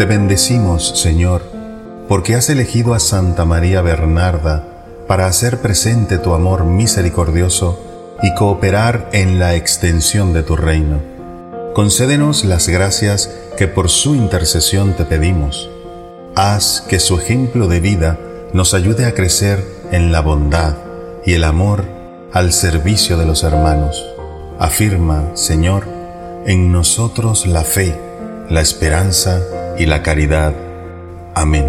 Te bendecimos, Señor, porque has elegido a Santa María Bernarda para hacer presente tu amor misericordioso y cooperar en la extensión de tu reino. Concédenos las gracias que por su intercesión te pedimos. Haz que su ejemplo de vida nos ayude a crecer en la bondad y el amor al servicio de los hermanos. Afirma, Señor, en nosotros la fe, la esperanza y la caridad. Amén.